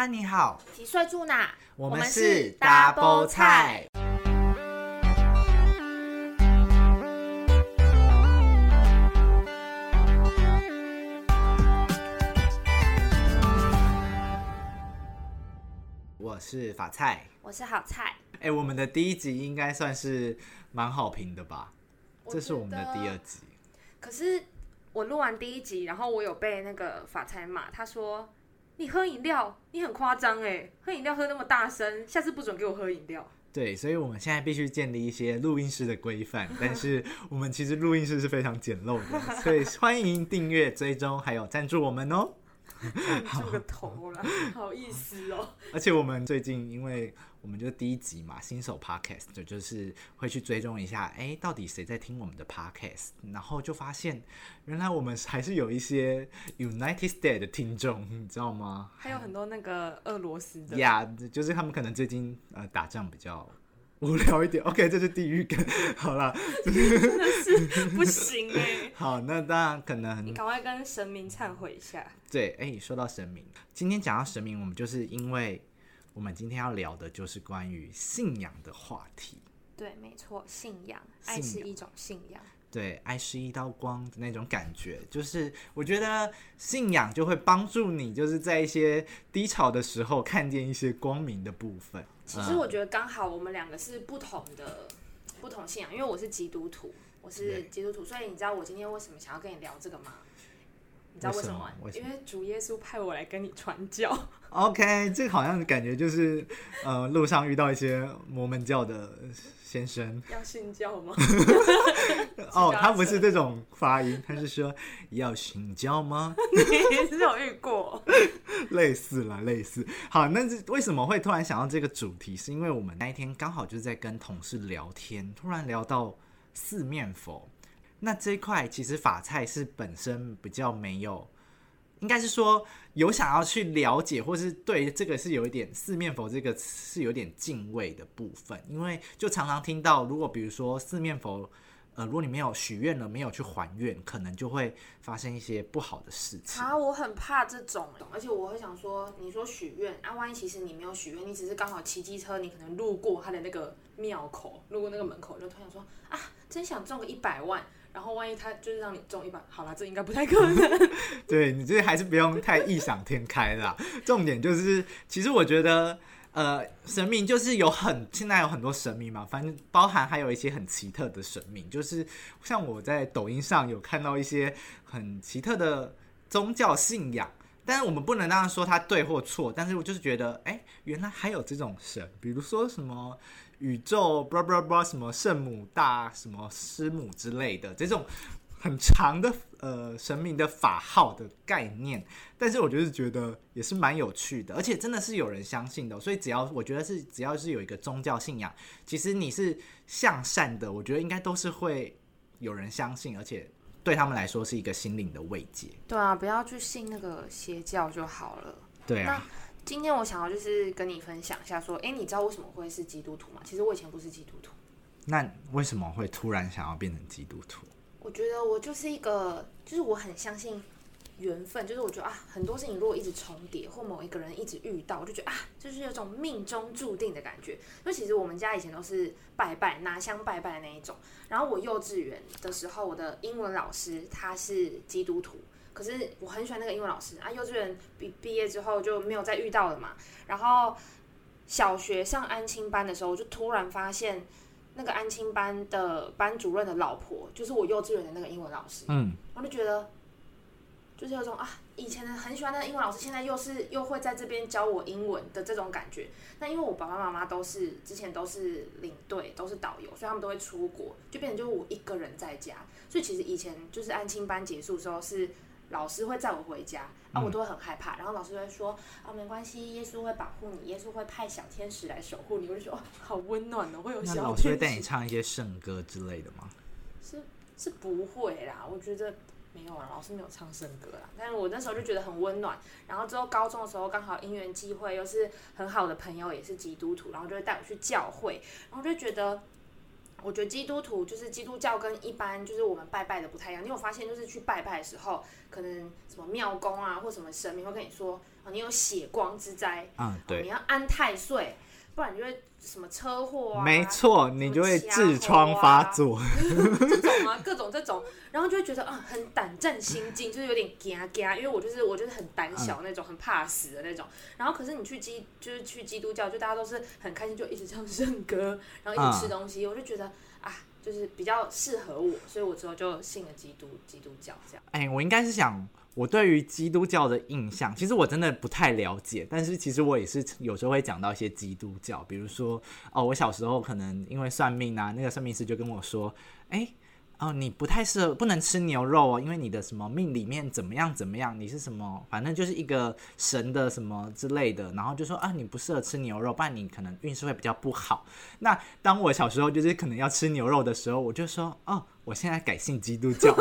哈，你好，几岁住哪？我们是 Double 菜。我是法菜，我是好菜。哎、欸，我们的第一集应该算是蛮好评的吧？这是我们的第二集。可是我录完第一集，然后我有被那个法菜骂，他说。你喝饮料，你很夸张哎！喝饮料喝那么大声，下次不准给我喝饮料。对，所以我们现在必须建立一些录音室的规范。但是我们其实录音室是非常简陋的，所以欢迎订阅、追踪还有赞助我们哦。赞助个头了，好意思哦。而且我们最近因为。我们就第一集嘛，新手 podcast 就就是会去追踪一下，哎，到底谁在听我们的 podcast？然后就发现，原来我们还是有一些 United States 的听众，你知道吗？还有很多那个俄罗斯的，呀，yeah, 就是他们可能最近呃打仗比较无聊一点。OK，这是地狱梗。好啦，真的是不行哎。好，那当然可能你赶快跟神明忏悔一下。对，哎，说到神明，今天讲到神明，我们就是因为。我们今天要聊的就是关于信仰的话题。对，没错，信仰，爱是一种信仰。对，爱是一道光的那种感觉，就是我觉得信仰就会帮助你，就是在一些低潮的时候看见一些光明的部分。其实我觉得刚好我们两个是不同的，不同信仰，因为我是基督徒，我是基督徒，所以你知道我今天为什么想要跟你聊这个吗？你知道为什么？因为主耶稣派我来跟你传教。OK，这个好像感觉就是，呃，路上遇到一些摩门教的先生。要信教吗？哦，他不是这种发音，他是说要信教吗？你是有遇过？类似啦，类似。好，那为什么会突然想到这个主题？是因为我们那一天刚好就是在跟同事聊天，突然聊到四面佛。那这一块其实法菜是本身比较没有，应该是说有想要去了解，或是对这个是有一点四面佛这个是有点敬畏的部分，因为就常常听到，如果比如说四面佛，呃，如果你没有许愿了，没有去还愿，可能就会发生一些不好的事情。啊，我很怕这种，而且我会想说，你说许愿啊，万一其实你没有许愿，你只是刚好骑机车，你可能路过他的那个庙口，路过那个门口，就突然说啊，真想中个一百万。然后万一他就是让你中一百，好啦，这应该不太可能。对，你这还是不用太异想天开啦。重点就是，其实我觉得，呃，神明就是有很现在有很多神明嘛，反正包含还有一些很奇特的神明，就是像我在抖音上有看到一些很奇特的宗教信仰。但是我们不能当然说他对或错，但是我就是觉得，哎，原来还有这种神，比如说什么。宇宙，什么圣母大，什么师母之类的这种很长的呃神明的法号的概念，但是我就是觉得也是蛮有趣的，而且真的是有人相信的，所以只要我觉得是只要是有一个宗教信仰，其实你是向善的，我觉得应该都是会有人相信，而且对他们来说是一个心灵的慰藉。对啊，不要去信那个邪教就好了。对啊。今天我想要就是跟你分享一下，说，哎，你知道为什么会是基督徒吗？其实我以前不是基督徒。那为什么会突然想要变成基督徒？我觉得我就是一个，就是我很相信缘分，就是我觉得啊，很多事情如果一直重叠，或某一个人一直遇到，我就觉得啊，就是有种命中注定的感觉。因为其实我们家以前都是拜拜拿香拜拜的那一种。然后我幼稚园的时候，我的英文老师他是基督徒。可是我很喜欢那个英文老师啊，幼稚园毕毕业之后就没有再遇到了嘛。然后小学上安亲班的时候，我就突然发现那个安亲班的班主任的老婆就是我幼稚园的那个英文老师。嗯，我就觉得就是有种啊，以前的很喜欢那个英文老师，现在又是又会在这边教我英文的这种感觉。那因为我爸爸妈妈都是之前都是领队，都是导游，所以他们都会出国，就变成就是我一个人在家。所以其实以前就是安亲班结束的时候是。老师会载我回家，啊，我都会很害怕。嗯、然后老师会说：“啊，没关系，耶稣会保护你，耶稣会派小天使来守护你。”我就说：“好温暖哦，会有小天使。”那老师会带你唱一些圣歌之类的吗？是是不会啦，我觉得没有啊，老师没有唱圣歌啦。但是我那时候就觉得很温暖。然后之后高中的时候刚好因缘际会，又是很好的朋友，也是基督徒，然后就会带我去教会，然后就觉得我觉得基督徒就是基督教跟一般就是我们拜拜的不太一样。你有发现，就是去拜拜的时候，可能什么庙公啊或什么神明会跟你说，哦，你有血光之灾，嗯，对，哦，你要安太岁，不然你就会什么车祸啊，没错，你就会痔疮发作，这种啊，各种这种，然后就会觉得啊，很胆战心惊，就是有点惊惊，因为我就是我就是很胆小那种，很怕死的那种。然后可是你去基就是去基督教，就大家都是很开心，就一直唱圣歌，然后一直吃东西，我就觉得啊，就是比较适合我，所以我之后就信了基督基督教这样。哎，我应该是想。我对于基督教的印象，其实我真的不太了解。但是其实我也是有时候会讲到一些基督教，比如说哦，我小时候可能因为算命啊，那个算命师就跟我说，哎。哦，你不太适合，不能吃牛肉哦，因为你的什么命里面怎么样怎么样，你是什么，反正就是一个神的什么之类的，然后就说啊，你不适合吃牛肉，不然你可能运势会比较不好。那当我小时候就是可能要吃牛肉的时候，我就说哦，我现在改信基督教，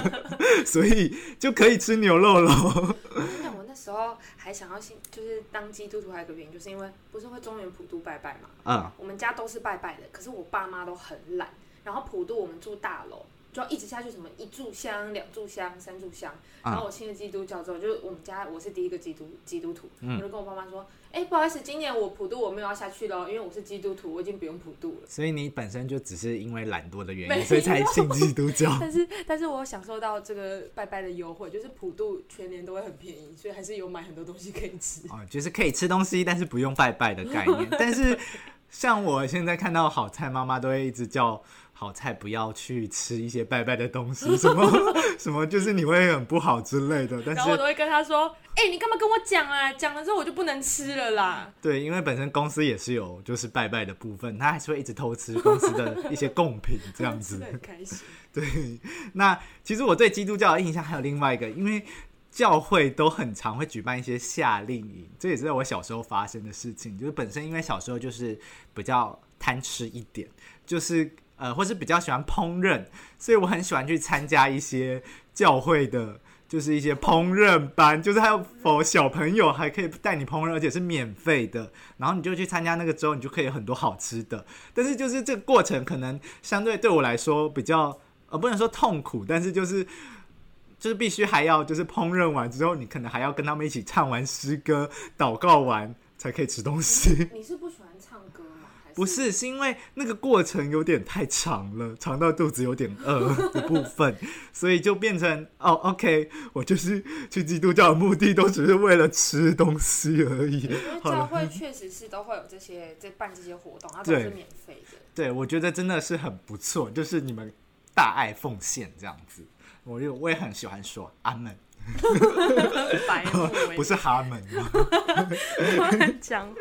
所以就可以吃牛肉了。我那时候还想要信，就是当基督徒，还有一个原因，就是因为不是会中原普渡拜拜嘛，嗯，我们家都是拜拜的，可是我爸妈都很懒。然后普渡我们住大楼，就要一直下去，什么一炷香、两炷香、三炷香。然后我信了基督教之后，就是我们家我是第一个基督基督徒，嗯、我就跟我爸妈说：“哎，不好意思，今年我普渡我没有要下去了，因为我是基督徒，我已经不用普渡了。”所以你本身就只是因为懒惰的原因，所以才信基督教。但是，但是我享受到这个拜拜的优惠，就是普渡全年都会很便宜，所以还是有买很多东西可以吃。哦，就是可以吃东西，但是不用拜拜的概念。但是像我现在看到好菜，妈妈都会一直叫。好菜不要去吃一些拜拜的东西，什么什么就是你会很不好之类的。但是然后我都会跟他说：“哎、欸，你干嘛跟我讲啊？讲了之后我就不能吃了啦。”对，因为本身公司也是有就是拜拜的部分，他还是会一直偷吃公司的一些贡品 这样子。很开心。对，那其实我对基督教的印象还有另外一个，因为教会都很常会举办一些夏令营，这也是在我小时候发生的事情。就是本身因为小时候就是比较贪吃一点，就是。呃，或是比较喜欢烹饪，所以我很喜欢去参加一些教会的，就是一些烹饪班，就是还有 for 小朋友还可以带你烹饪，而且是免费的。然后你就去参加那个之后，你就可以有很多好吃的。但是就是这个过程可能相对对我来说比较，呃，不能说痛苦，但是就是就是必须还要就是烹饪完之后，你可能还要跟他们一起唱完诗歌、祷告完才可以吃东西。你是不喜欢唱？不是，是因为那个过程有点太长了，长到肚子有点饿的部分，所以就变成哦，OK，我就是去基督教的目的都只是为了吃东西而已。因为 教会确实是都会有这些在办这些活动，它都是免费的。对，我觉得真的是很不错，就是你们大爱奉献这样子，我就我也很喜欢说阿门。白目不是哈门吗？讲话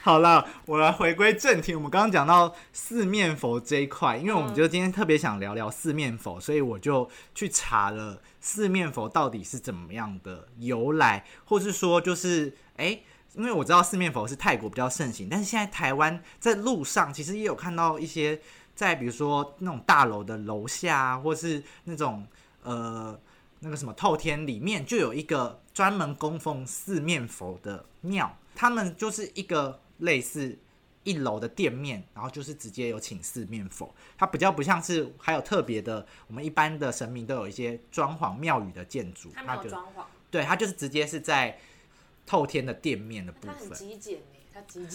好了，我来回归正题。我们刚刚讲到四面佛这一块，因为我们就今天特别想聊聊四面佛，所以我就去查了四面佛到底是怎么样的由来，或是说就是哎、欸，因为我知道四面佛是泰国比较盛行，但是现在台湾在路上其实也有看到一些，在比如说那种大楼的楼下，或是那种呃。那个什么透天里面就有一个专门供奉四面佛的庙，他们就是一个类似一楼的店面，然后就是直接有请四面佛，它比较不像是还有特别的，我们一般的神明都有一些装潢。庙宇的建筑，它没有装潢，对，它就是直接是在透天的。店面的部分，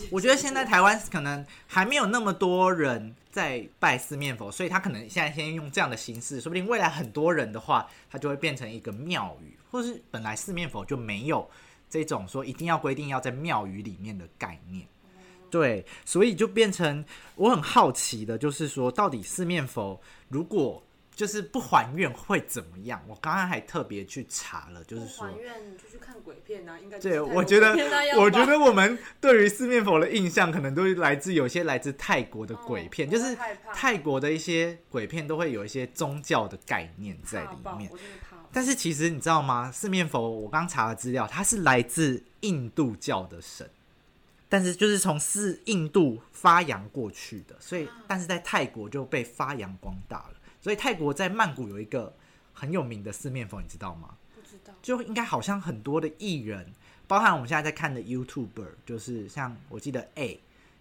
我觉得现在台湾可能还没有那么多人在拜四面佛，所以他可能现在先用这样的形式，说不定未来很多人的话，他就会变成一个庙宇，或是本来四面佛就没有这种说一定要规定要在庙宇里面的概念。对，所以就变成我很好奇的，就是说到底四面佛如果。就是不还愿会怎么样？我刚刚还特别去查了，就是说还愿就去看鬼片啊，应该对。我觉得，我觉得我们对于四面佛的印象，可能都来自有些来自泰国的鬼片，哦、就是泰国的一些鬼片都会有一些宗教的概念在里面。但是其实你知道吗？四面佛，我刚查了资料，它是来自印度教的神，但是就是从四印度发扬过去的，所以但是在泰国就被发扬光大了。所以泰国在曼谷有一个很有名的四面佛，你知道吗？不知道。就应该好像很多的艺人，包含我们现在在看的 YouTuber，就是像我记得 A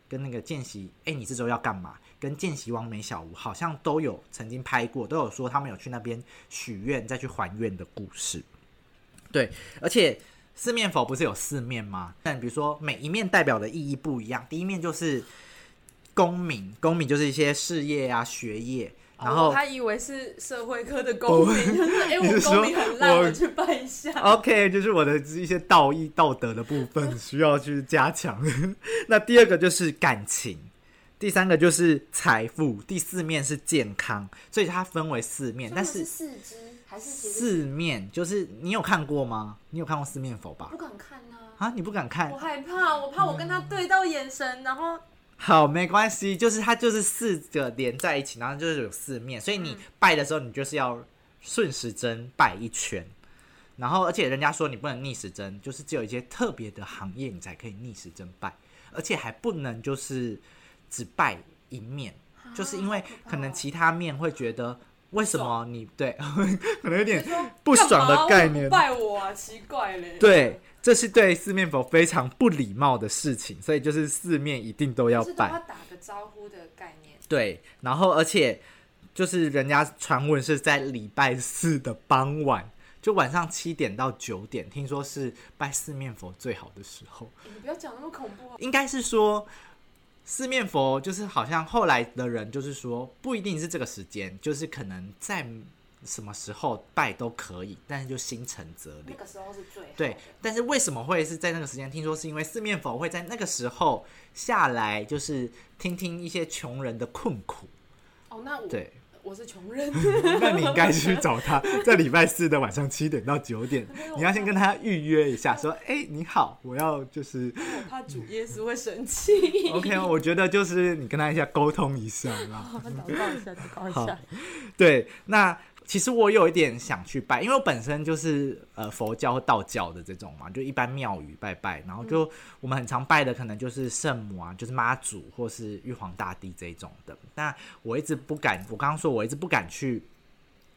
跟那个见习，哎，你这周要干嘛？跟见习王美小屋好像都有曾经拍过，都有说他们有去那边许愿再去还愿的故事。对，而且四面佛不是有四面吗？但比如说每一面代表的意义不一样，第一面就是功名，功名就是一些事业啊、学业。然后他以为是社会科的公民，就是哎，我公民很烂，我去拜一下。OK，就是我的一些道义、道德的部分 需要去加强。那第二个就是感情，第三个就是财富，第四面是健康，所以它分为四面。但是四肢还是四面？就是你有看过吗？你有看过四面佛吧？不敢看啊！啊，你不敢看？我害怕，我怕我跟他对到眼神，然后。好，没关系，就是它就是四个连在一起，然后就是有四面，所以你拜的时候，你就是要顺时针拜一圈，然后而且人家说你不能逆时针，就是只有一些特别的行业你才可以逆时针拜，而且还不能就是只拜一面，就是因为可能其他面会觉得为什么你对，可能有点不爽的概念，拜我啊，奇怪嘞，对。这是对四面佛非常不礼貌的事情，所以就是四面一定都要拜，要打个招呼的概念。对，然后而且就是人家传闻是在礼拜四的傍晚，就晚上七点到九点，听说是拜四面佛最好的时候。你不要讲那么恐怖啊！应该是说四面佛就是好像后来的人就是说不一定是这个时间，就是可能在。什么时候拜都可以，但是就心诚则灵。那个时候是最对，但是为什么会是在那个时间？听说是因为四面佛会在那个时候下来，就是听听一些穷人的困苦。哦，那我对，我是穷人，那你应该去找他，在礼拜四的晚上七点到九点，你要先跟他预约一下，说：“哎、欸，你好，我要就是。”我怕主耶稣会生气。OK，我觉得就是你跟他一下沟通 一下，好，祷告一下，祷告一下。对，那。其实我有一点想去拜，因为我本身就是呃佛教或道教的这种嘛，就一般庙宇拜拜，然后就我们很常拜的可能就是圣母啊，就是妈祖或是玉皇大帝这种的。那我一直不敢，我刚刚说我一直不敢去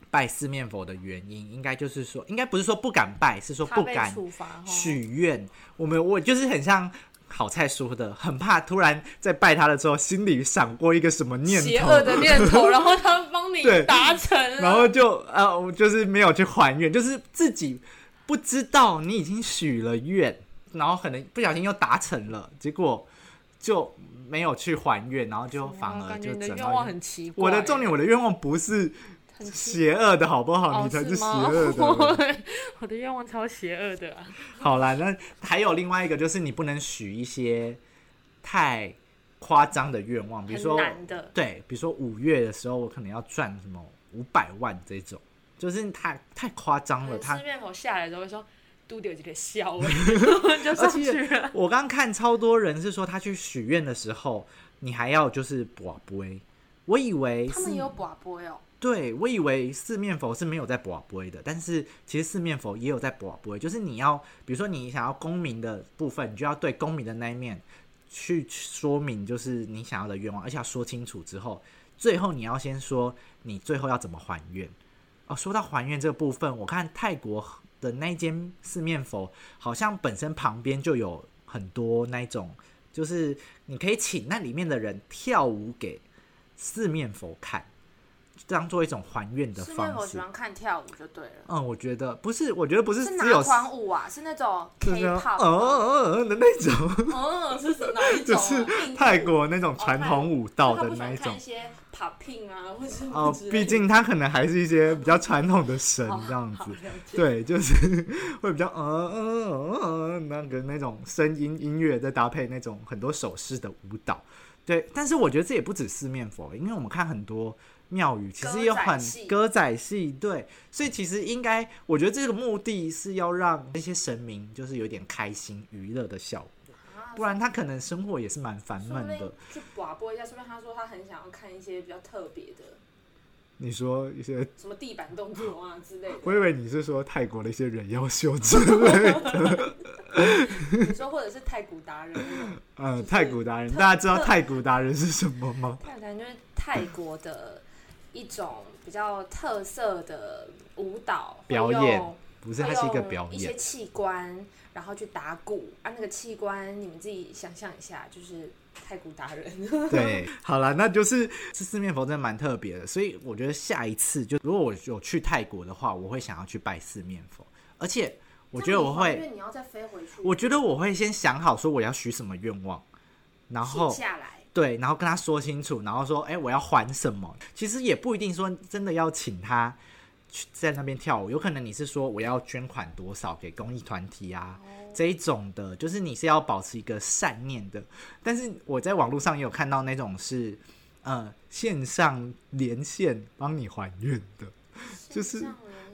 拜四面佛的原因，应该就是说，应该不是说不敢拜，是说不敢许愿。我们我就是很像。好菜说的，很怕突然在拜他的时候，心里闪过一个什么念头，邪恶的念头，然后他帮你达成，然后就呃，我就是没有去还愿，就是自己不知道你已经许了愿，然后可能不小心又达成了，结果就没有去还愿，然后就反而就整愿望很奇怪。我的重点，我的愿望不是。邪恶的好不好？哦、你才是邪恶的。我的，我的愿望超邪恶的啊！好啦，那还有另外一个，就是你不能许一些太夸张的愿望，比如说，对，比如说五月的时候，我可能要赚什么五百万这种，就是太太夸张了。他四面佛下来的时候会说，嘟丢几个笑，就上去了我刚看超多人是说，他去许愿的时候，你还要就是卜杯。我以为他们也有卜杯哦。对，我以为四面佛是没有在卜杯的，但是其实四面佛也有在卜杯，就是你要，比如说你想要公民的部分，你就要对公民的那一面去说明，就是你想要的愿望，而且要说清楚之后，最后你要先说你最后要怎么还愿。哦，说到还愿这个部分，我看泰国的那间四面佛好像本身旁边就有很多那种，就是你可以请那里面的人跳舞给四面佛看。当做一种还愿的方式。我喜欢看跳舞就对了。嗯，我觉得不是，我觉得不是只有团舞啊，是那种嗯嗯的那种。哦，是哪一种？就是泰国那种传统舞蹈的那一种。一些 popping 啊，或者哦，毕竟他可能还是一些比较传统的神这样子。对，就是会比较嗯嗯嗯嗯那个那种声音音乐，再搭配那种很多手势的舞蹈。对，但是我觉得这也不止四面佛，因为我们看很多。庙宇其实也很歌仔戏，对，所以其实应该，我觉得这个目的是要让那些神明就是有点开心娱乐的效果，不然他可能生活也是蛮烦闷的。去广播一下，顺便他说他很想要看一些比较特别的。你说一些什么地板动作啊之类的？我以为你是说泰国的一些人妖秀之类的。你说或者是太古达人？嗯，太古达人，大家知道太古达人是什么吗？太鼓达人就是泰国的。一种比较特色的舞蹈表演，不是，它是一个表演。一些器官，然后去打鼓啊，那个器官你们自己想象一下，就是太鼓达人。对，好了，那就是这四面佛真的蛮特别的，所以我觉得下一次就如果我有去泰国的话，我会想要去拜四面佛，而且我觉得我会，因为你要再飞回去，我觉得我会先想好说我要许什么愿望，然后下来。对，然后跟他说清楚，然后说，哎，我要还什么？其实也不一定说真的要请他去在那边跳舞，有可能你是说我要捐款多少给公益团体啊，哦、这一种的，就是你是要保持一个善念的。但是我在网络上也有看到那种是，呃，线上连线帮你还愿的，就是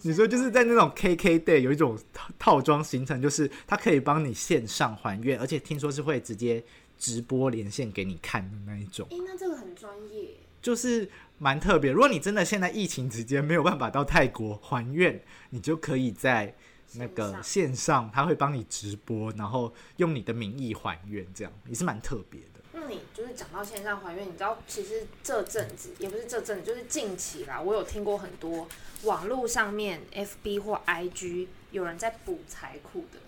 你说就是在那种 KK day 有一种套装行程，就是它可以帮你线上还愿，而且听说是会直接。直播连线给你看的那一种，哎、欸，那这个很专业，就是蛮特别。如果你真的现在疫情期间没有办法到泰国还愿，你就可以在那个线上，他会帮你直播，然后用你的名义还愿，这样也是蛮特别的。那你就是讲到线上还愿，你知道，其实这阵子也不是这阵子，就是近期啦，我有听过很多网络上面 FB 或 IG 有人在补财库的。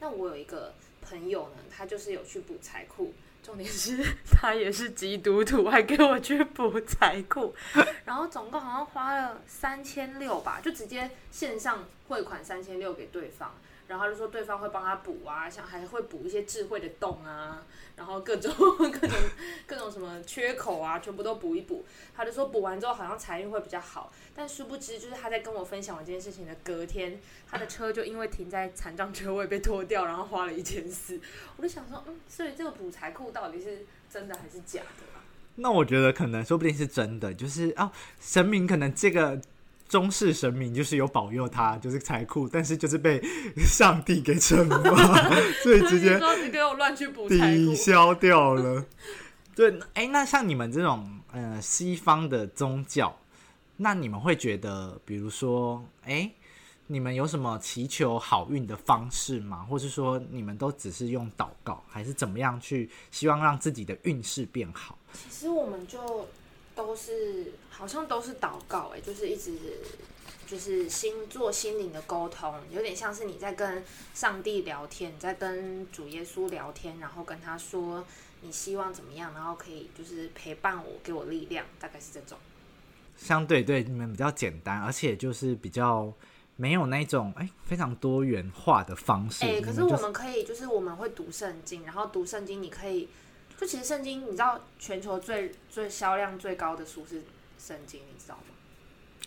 那我有一个。朋友呢，他就是有去补财库，重点是 他也是基督徒，还给我去补财库，然后总共好像花了三千六吧，就直接线上汇款三千六给对方。然后就说对方会帮他补啊，像还会补一些智慧的洞啊，然后各种 各种各种什么缺口啊，全部都补一补。他就说补完之后好像财运会比较好，但殊不知就是他在跟我分享完这件事情的隔天，他的车就因为停在残障车位被拖掉，然后花了一千四。我就想说，嗯，所以这个补财库到底是真的还是假的啊？那我觉得可能说不定是真的，就是啊，神明可能这个。中式神明就是有保佑他，就是财库，但是就是被 上帝给惩罚，所以直接说我乱去补抵消掉了。对，哎、欸，那像你们这种呃西方的宗教，那你们会觉得，比如说，哎、欸，你们有什么祈求好运的方式吗？或是说，你们都只是用祷告，还是怎么样去希望让自己的运势变好？其实我们就。都是好像都是祷告哎，就是一直就是心做心灵的沟通，有点像是你在跟上帝聊天，你在跟主耶稣聊天，然后跟他说你希望怎么样，然后可以就是陪伴我，给我力量，大概是这种。相对对你们比较简单，而且就是比较没有那种哎非常多元化的方式。哎，可是我们可以就是我们会读圣经，然后读圣经你可以。就其实圣经，你知道全球最最销量最高的书是圣经，你知道吗？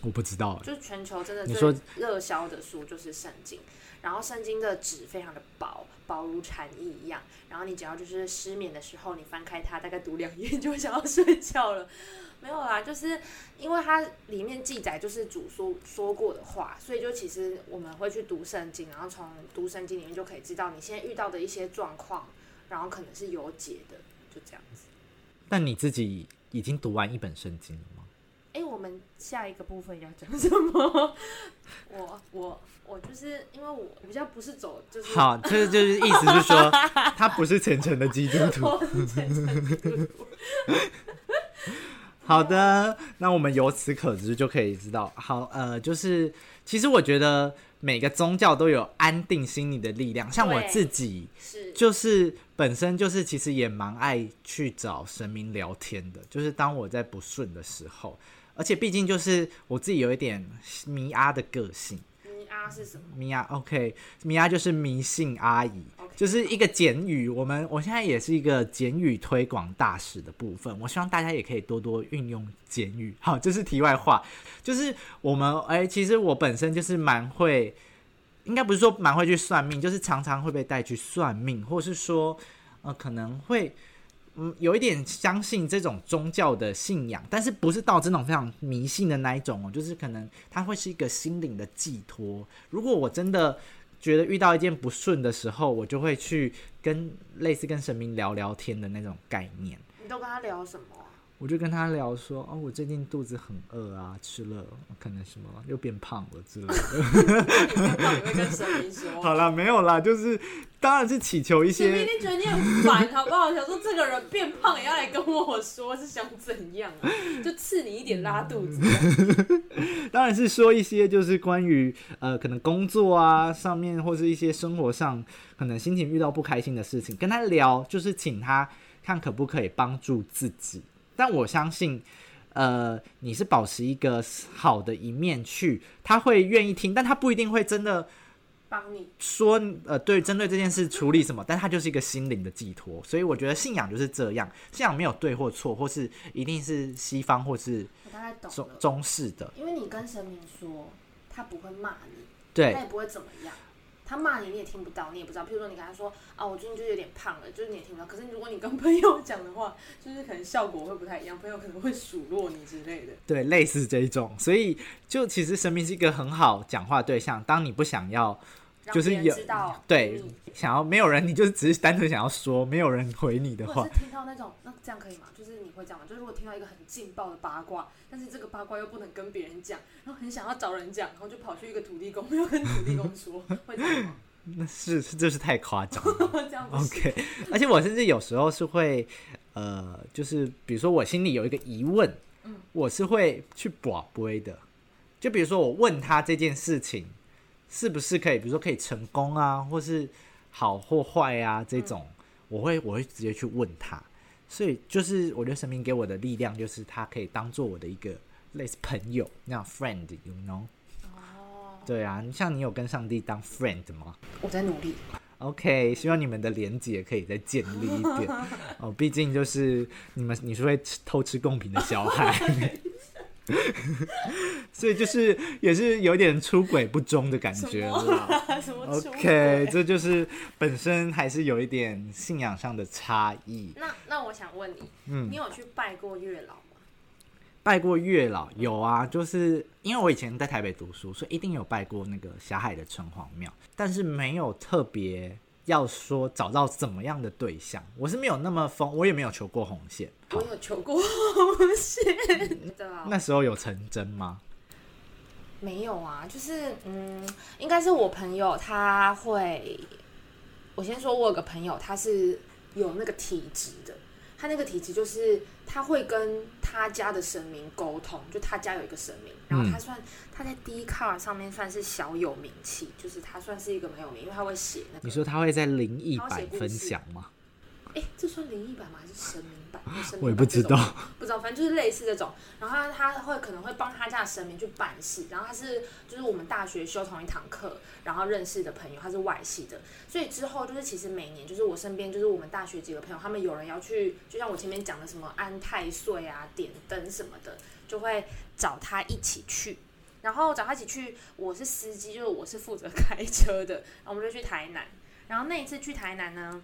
我不知道。就是全球真的最热销的书就是圣经，然后圣经的纸非常的薄，薄如蝉翼一样。然后你只要就是失眠的时候，你翻开它，大概读两页就会想要睡觉了。没有啦，就是因为它里面记载就是主说说过的话，所以就其实我们会去读圣经，然后从读圣经里面就可以知道你现在遇到的一些状况，然后可能是有解的。就这样子。那你自己已经读完一本圣经了吗？哎、欸，我们下一个部分要讲什么？我我我就是因为我比较不是走就是好，就是就是意思是说他不是虔诚的基督徒。好的，那我们由此可知就可以知道，好呃，就是其实我觉得。每个宗教都有安定心理的力量，像我自己，是就是本身就是其实也蛮爱去找神明聊天的，就是当我在不顺的时候，而且毕竟就是我自己有一点迷阿的个性。是什么？米娅，OK，米娅就是迷信阿姨。就是一个简语，我们我现在也是一个简语推广大使的部分，我希望大家也可以多多运用简语。好，这是题外话，就是我们哎、欸，其实我本身就是蛮会，应该不是说蛮会去算命，就是常常会被带去算命，或是说呃可能会嗯有一点相信这种宗教的信仰，但是不是到这种非常迷信的那一种哦，就是可能它会是一个心灵的寄托。如果我真的。觉得遇到一件不顺的时候，我就会去跟类似跟神明聊聊天的那种概念。你都跟他聊什么？我就跟他聊说，哦，我最近肚子很饿啊，吃了可能什么又变胖了之类的。你会跟神明说？好了，没有啦，就是当然是祈求一些。神明一定觉得你很烦，好不好？想说这个人变胖也要来跟我说，是想怎样啊？就赐你一点拉肚子。当然是说一些就是关于呃，可能工作啊上面，或是一些生活上可能心情遇到不开心的事情，跟他聊，就是请他看可不可以帮助自己。但我相信，呃，你是保持一个好的一面去，他会愿意听，但他不一定会真的帮你说，呃，对，针对这件事处理什么，但他就是一个心灵的寄托。所以我觉得信仰就是这样，信仰没有对或错，或是一定是西方或是中中式的，因为你跟神明说，他不会骂你，对，他也不会怎么样。他骂你，你也听不到，你也不知道。譬如说，你跟他说啊，我最近就有点胖了，就是你也听不到。可是如果你跟朋友 讲的话，就是可能效果会不太一样，朋友可能会数落你之类的。对，类似这一种。所以，就其实神明是一个很好讲话对象。当你不想要。就是有对想要没有人，你就是只是单纯想要说，没有人回你的话。或是听到那种，那这样可以吗？就是你会这样吗？就是如果听到一个很劲爆的八卦，但是这个八卦又不能跟别人讲，然后很想要找人讲，然后就跑去一个土地公，没有跟土地公说，会这样吗？那是是这是太夸张了。OK，而且我甚至有时候是会呃，就是比如说我心里有一个疑问，嗯，我是会去跋杯的。就比如说我问他这件事情。是不是可以，比如说可以成功啊，或是好或坏啊这种，嗯、我会我会直接去问他，所以就是我觉得神明给我的力量，就是他可以当做我的一个类似朋友那样 friend，you know？哦，对啊，像你有跟上帝当 friend 吗？我在努力。OK，希望你们的连结可以再建立一点 哦，毕竟就是你们你是会吃偷吃贡品的小孩。所以就是也是有点出轨不忠的感觉了。OK，这就是本身还是有一点信仰上的差异。那那我想问你，嗯，你有去拜过月老吗？拜过月老有啊，就是因为我以前在台北读书，所以一定有拜过那个霞海的城隍庙，但是没有特别。要说找到怎么样的对象，我是没有那么疯，我也没有求过红线。我有求过红线，那时候有成真吗？没有啊，就是嗯，应该是我朋友他会，我先说，我有个朋友他是有那个体质的。他那个体质就是他会跟他家的神明沟通，就他家有一个神明，然后他算他在 Dcard 上面算是小有名气，就是他算是一个蛮有名，因为他会写那个。你说他会在灵异版分享吗？哎、欸，这算灵异版吗？还是神明版？神明版我也不知道，不知道，反正就是类似这种。然后他他会可能会帮他家的神明去办事。然后他是就是我们大学修同一堂课，然后认识的朋友，他是外系的。所以之后就是其实每年就是我身边就是我们大学几个朋友，他们有人要去，就像我前面讲的什么安太岁啊、点灯什么的，就会找他一起去。然后找他一起去，我是司机，就是我是负责开车的。然后我们就去台南。然后那一次去台南呢，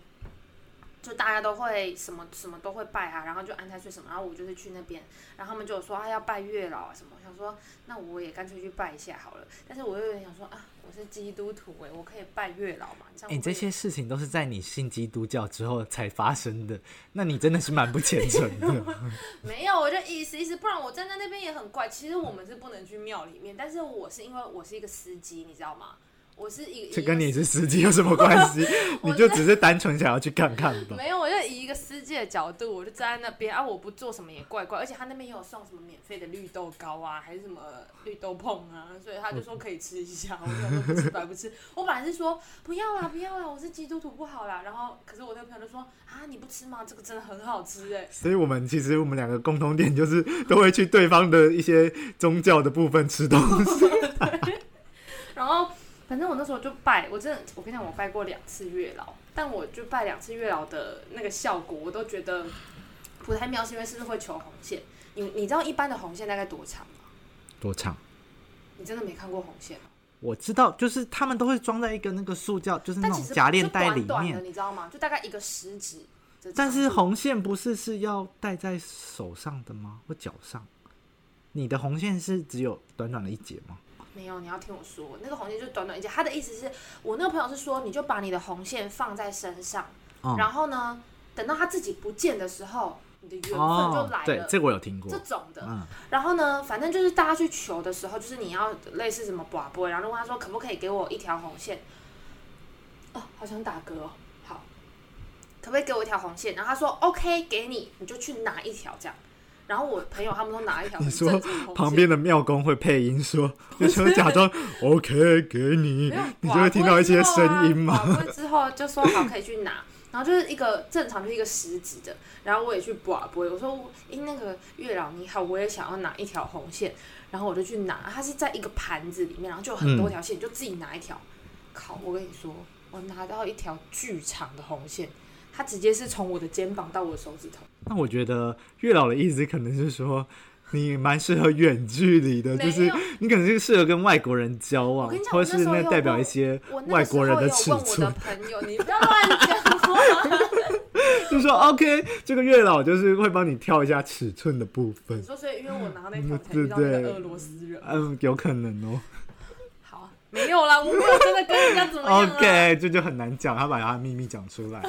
就大家都会什么什么都会拜啊，然后就安太岁什么，然后我就是去那边，然后他们就有说啊要拜月老啊什么，我想说那我也干脆去拜一下好了，但是我又有点想说啊，我是基督徒诶，我可以拜月老嘛？这样。欸，这些事情都是在你信基督教之后才发生的，那你真的是蛮不虔诚的。没有，我就意思意思，不然我站在那边也很怪。其实我们是不能去庙里面，但是我是因为我是一个司机，你知道吗？我是一个，这跟你是司机有什么关系？你就只是单纯想要去看看吧。没有，我就以一个司机的角度，我就站在那边啊，我不做什么也怪怪。而且他那边也有送什么免费的绿豆糕啊，还是什么绿豆椪啊，所以他就说可以吃一下。我就说不吃白不吃。我本来是说不要啦，不要啦，我是基督徒不好啦。然后可是我那个朋友就说啊，你不吃吗？这个真的很好吃哎。所以我们其实我们两个共同点就是都会去对方的一些宗教的部分吃东西。对，然后。反正我那时候就拜，我真的，我跟你讲，我拜过两次月老，但我就拜两次月老的那个效果，我都觉得不太妙，是因为是不是会求红线？你你知道一般的红线大概多长吗？多长？你真的没看过红线吗？我知道，就是他们都会装在一个那个塑胶，就是那种夹链袋里面，短短你知道吗？就大概一个食指。但是红线不是是要戴在手上的吗？或脚上？你的红线是只有短短的一节吗？没有，你要听我说，那个红线就短短一截。他的意思是我那个朋友是说，你就把你的红线放在身上，哦、然后呢，等到他自己不见的时候，你的缘分就来了。哦、对，这个我有听过。这种的，嗯、然后呢，反正就是大家去求的时候，就是你要类似什么拔杯，然后问他说可不可以给我一条红线。哦，好想打嗝哦。好，可不可以给我一条红线？然后他说 OK，给你，你就去拿一条这样。然后我朋友他们都拿一条。你说旁边的庙公会配音说，就说假装 OK 给你，你就会听到一些声音嘛。拔杯之后就说好可以去拿，然后就是一个正常就是一个十指的。然后我也去拔拨，我说哎那个月老你好，我也想要拿一条红线，然后我就去拿，它是在一个盘子里面，然后就有很多条线，嗯、就自己拿一条。靠，我跟你说，我拿到一条巨长的红线。它直接是从我的肩膀到我的手指头。那我觉得月老的意思可能是说，你蛮适合远距离的，就是你可能是适合跟外国人交往，或是那代表一些外国人的尺寸。朋友，你不要乱讲话。就说 OK，这个月老就是会帮你挑一下尺寸的部分。说所以，因为我拿那条才遇到那个俄罗斯人。嗯，有可能哦。好，没有啦，我没有真的跟人家怎么样。OK，这就很难讲，他把他的秘密讲出来。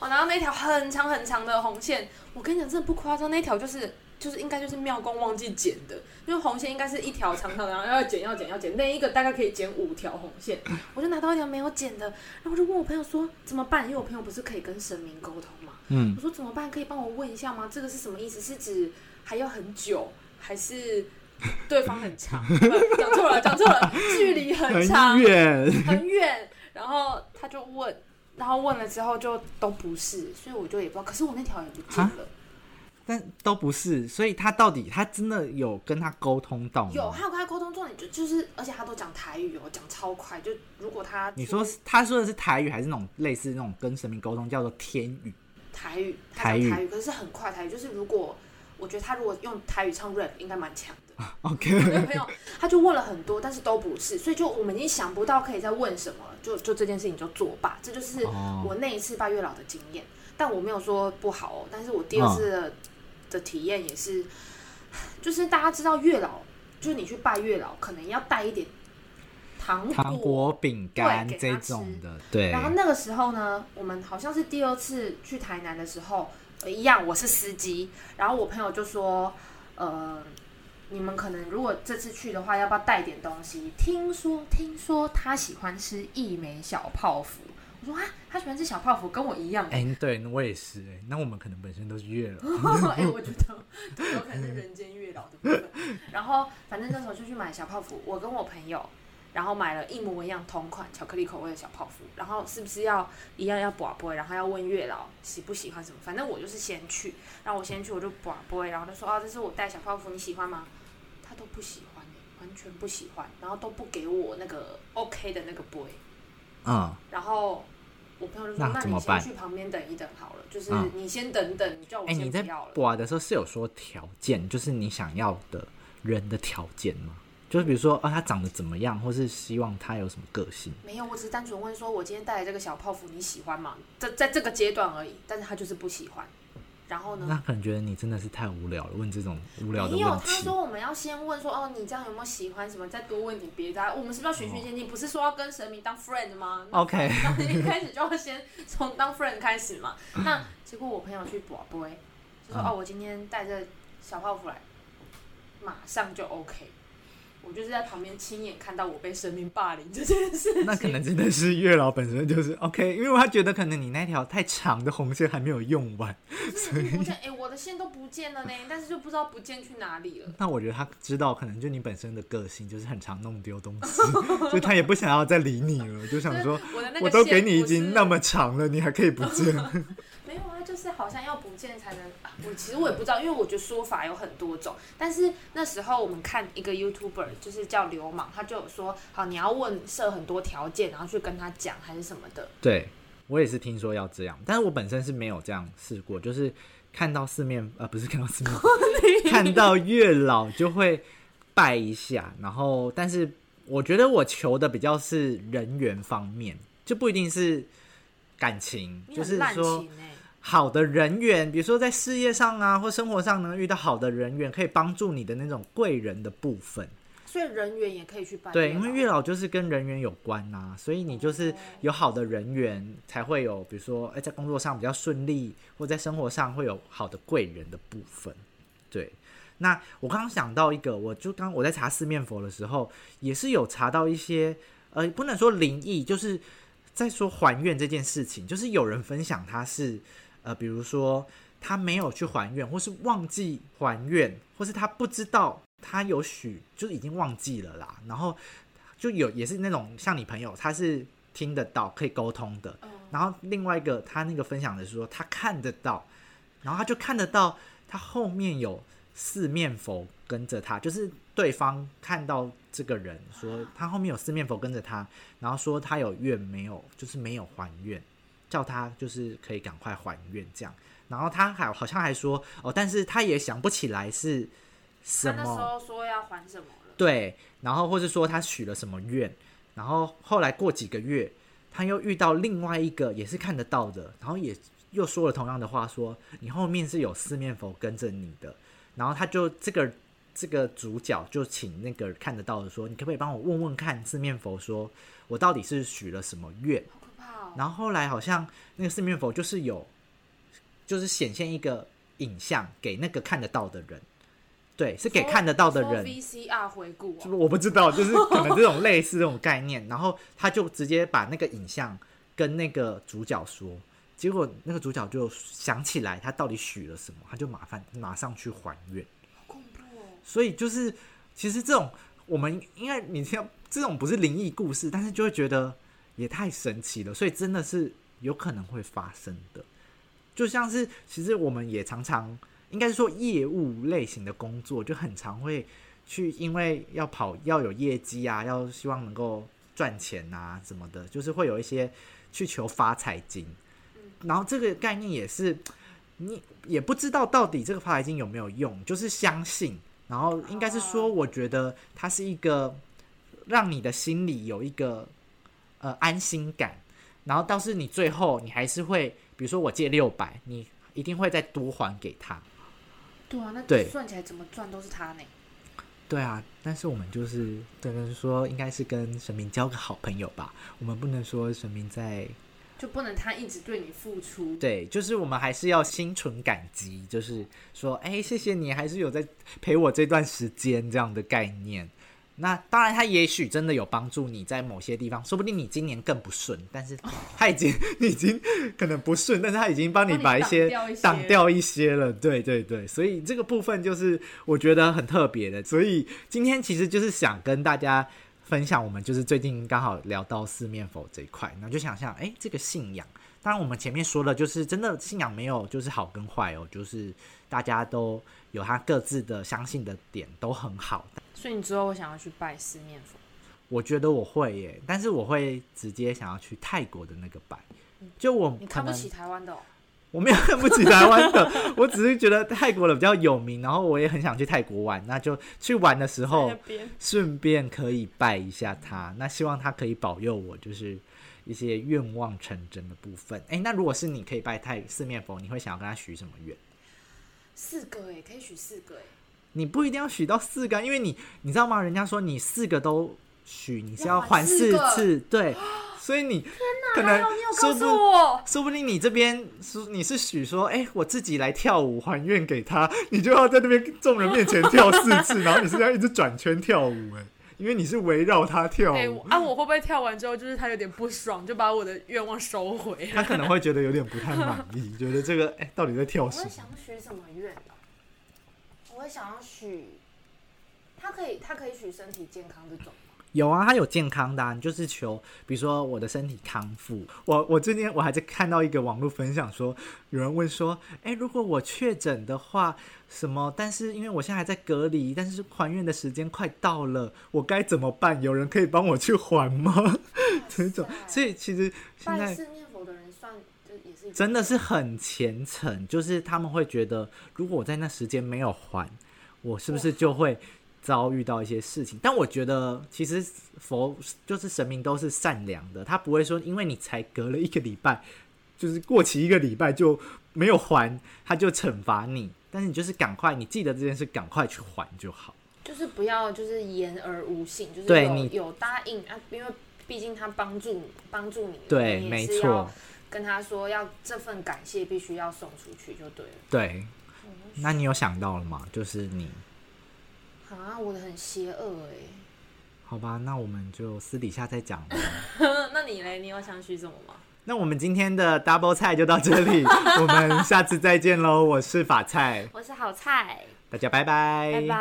我拿到那条很长很长的红线，我跟你讲，真的不夸张，那条就是就是应该就是庙公忘记剪的，因为红线应该是一条长长的，然后要剪要剪要剪，那一个大概可以剪五条红线，我就拿到一条没有剪的，然后我就问我朋友说怎么办？因为我朋友不是可以跟神明沟通嘛，嗯，我说怎么办？可以帮我问一下吗？这个是什么意思？是指还要很久，还是 对方很长？讲错了，讲错了，距离很长，很远，很远，然后他就问。然后问了之后就都不是，所以我就也不知道。可是我那条也不见了，但都不是，所以他到底他真的有跟他沟通到吗？有，他有跟他沟通，重点就就是，而且他都讲台语哦，讲超快。就如果他你说他说的是台语，还是那种类似那种跟神明沟通叫做天语？台语，台语，台语，可是很快。台语就是如果我觉得他如果用台语唱 rap 应该蛮强。OK，没有朋友他就问了很多，但是都不是，所以就我们已经想不到可以再问什么了，就就这件事情就作罢。这就是我那一次拜月老的经验，但我没有说不好哦。但是我第二次的、体验也是，就是大家知道月老，就是你去拜月老，可能要带一点糖果、糖果、饼干这种的。对。然后那个时候呢，我们好像是第二次去台南的时候，一样，我是司机，然后我朋友就说，呃。你们可能如果这次去的话，要不要带点东西？听说听说他喜欢吃一枚小泡芙。我说啊，他喜欢吃小泡芙，跟我一样。哎、欸，对，我也是。哎，那我们可能本身都是月老。哎、欸，我觉得有可能是人间月老的部分。然后反正那时候就去买小泡芙，我跟我朋友，然后买了一模一样同款巧克力口味的小泡芙。然后是不是要一样要拔杯？然后要问月老喜不喜欢什么？反正我就是先去，然后我先去我就拔杯，然后他说啊，这是我带小泡芙，你喜欢吗？都不喜欢，完全不喜欢，然后都不给我那个 OK 的那个杯，嗯，然后我朋友就说：“那，那你先去旁边等一等好了，就是你先等等，嗯、你叫我先不要了。欸”你在拔的时候是有说条件，就是你想要的人的条件吗？就是比如说，啊，他长得怎么样，或是希望他有什么个性？没有，我只是单纯问说，我今天带来这个小泡芙你喜欢吗？在在这个阶段而已，但是他就是不喜欢。然后呢？那可能觉得你真的是太无聊了，问这种无聊的问题。没有，他说我们要先问说，哦，你这样有没有喜欢什么？再多问点别的。我们是不是要循序渐进？不是说要跟神明当 friend 吗？OK。那一开始就要先从当 friend 开始嘛。那结果我朋友去拔杯，就说哦，我今天带着小泡芙来，马上就 OK。我就是在旁边亲眼看到我被神明霸凌这件事。那可能真的是月老本身就是 OK，因为他觉得可能你那条太长的红线还没有用完，所以哎、欸，我的线都不见了呢，但是就不知道不见去哪里了。那我觉得他知道，可能就你本身的个性就是很常弄丢东西，所以他也不想要再理你了，就想说我，我都给你已经那么长了，你还可以不见。没有啊，就是好像要不见才能。我其实我也不知道，因为我觉得说法有很多种。但是那时候我们看一个 YouTuber，就是叫流氓，他就有说，好，你要问设很多条件，然后去跟他讲还是什么的。对，我也是听说要这样，但是我本身是没有这样试过，就是看到四面，呃，不是看到四面，看到月老就会拜一下，然后，但是我觉得我求的比较是人缘方面，就不一定是感情，就是说。好的人缘，比如说在事业上啊，或生活上能遇到好的人缘，可以帮助你的那种贵人的部分。所以人缘也可以去拜。对，因为月老就是跟人缘有关呐、啊，所以你就是有好的人缘，才会有，比如说，哎，在工作上比较顺利，或在生活上会有好的贵人的部分。对，那我刚刚想到一个，我就刚我在查四面佛的时候，也是有查到一些，呃，不能说灵异，就是在说还愿这件事情，就是有人分享他是，呃，比如说他没有去还愿，或是忘记还愿，或是他不知道。他有许，就是已经忘记了啦。然后就有也是那种像你朋友，他是听得到可以沟通的。然后另外一个他那个分享的是说，他看得到，然后他就看得到他后面有四面佛跟着他，就是对方看到这个人说他后面有四面佛跟着他，然后说他有愿没有，就是没有还愿，叫他就是可以赶快还愿这样。然后他还好像还说哦，但是他也想不起来是。什么？那时候说要还什么了？对，然后或是说他许了什么愿，然后后来过几个月，他又遇到另外一个也是看得到的，然后也又说了同样的话说，说你后面是有四面佛跟着你的，然后他就这个这个主角就请那个看得到的说，你可不可以帮我问问看四面佛，说我到底是许了什么愿？然后后来好像那个四面佛就是有，就是显现一个影像给那个看得到的人。对，是给看得到的人。VCR 回顾、啊，我不知道，就是可能这种类似这种概念，然后他就直接把那个影像跟那个主角说，结果那个主角就想起来他到底许了什么，他就麻烦马上去还愿。好恐怖哦！所以就是其实这种我们因为你听这种不是灵异故事，但是就会觉得也太神奇了，所以真的是有可能会发生的。就像是其实我们也常常。应该是说业务类型的工作就很常会去，因为要跑要有业绩啊，要希望能够赚钱啊什么的，就是会有一些去求发财金。然后这个概念也是你也不知道到底这个发财金有没有用，就是相信。然后应该是说，我觉得它是一个让你的心里有一个呃安心感。然后倒是你最后你还是会，比如说我借六百，你一定会再多还给他。对啊，那算起来怎么赚都是他呢？对啊，但是我们就是等于说，应该是跟神明交个好朋友吧。我们不能说神明在，就不能他一直对你付出。对，就是我们还是要心存感激，就是说，哎，谢谢你，还是有在陪我这段时间这样的概念。那当然，他也许真的有帮助你在某些地方，说不定你今年更不顺，但是他已经，你已经可能不顺，但是他已经帮你把一些挡掉一些了，对对对，所以这个部分就是我觉得很特别的，所以今天其实就是想跟大家分享，我们就是最近刚好聊到四面佛这一块，那就想象，哎，这个信仰，当然我们前面说的就是真的信仰没有就是好跟坏哦，就是大家都有他各自的相信的点，都很好。所以你之后会想要去拜四面佛？我觉得我会耶，但是我会直接想要去泰国的那个拜。就我你看不起台湾的哦？我没有看不起台湾的，我只是觉得泰国的比较有名，然后我也很想去泰国玩，那就去玩的时候顺便可以拜一下他。那希望他可以保佑我，就是一些愿望成真的部分。哎，那如果是你可以拜泰四面佛，你会想要跟他许什么愿？四个哎，可以许四个哎。你不一定要许到四个，因为你你知道吗？人家说你四个都许，你是要还四次，对，所以你 可能说不，说不定你这边是你是许说，哎、欸，我自己来跳舞还愿给他，你就要在那边众人面前跳四次，然后你是要一直转圈跳舞，哎，因为你是围绕他跳舞。哎、欸，啊，我会不会跳完之后，就是他有点不爽，就把我的愿望收回？他可能会觉得有点不太满意，觉得这个哎、欸，到底在跳什么？我想许什么愿？我会想要许，他可以，他可以许身体健康这种吗？有啊，他有健康的、啊，你就是求，比如说我的身体康复。我我最近我还在看到一个网络分享说，有人问说，哎，如果我确诊的话，什么？但是因为我现在还在隔离，但是还愿的时间快到了，我该怎么办？有人可以帮我去还吗？这种，所以其实现在。真的是很虔诚，就是他们会觉得，如果我在那时间没有还，我是不是就会遭遇到一些事情？但我觉得，其实佛就是神明都是善良的，他不会说因为你才隔了一个礼拜，就是过期一个礼拜就没有还，他就惩罚你。但是你就是赶快，你记得这件事，赶快去还就好。就是不要就是言而无信，就是有对你有答应啊，因为毕竟他帮助帮助你，对，没错，跟他说要这份感谢必须要送出去就对了。对，那你有想到了吗？就是你啊，我的很邪恶哎。好吧，那我们就私底下再讲。那你嘞？你有想许什么吗？那我们今天的 double 菜就到这里，我们下次再见喽！我是法菜，我是好菜，大家拜拜，拜拜。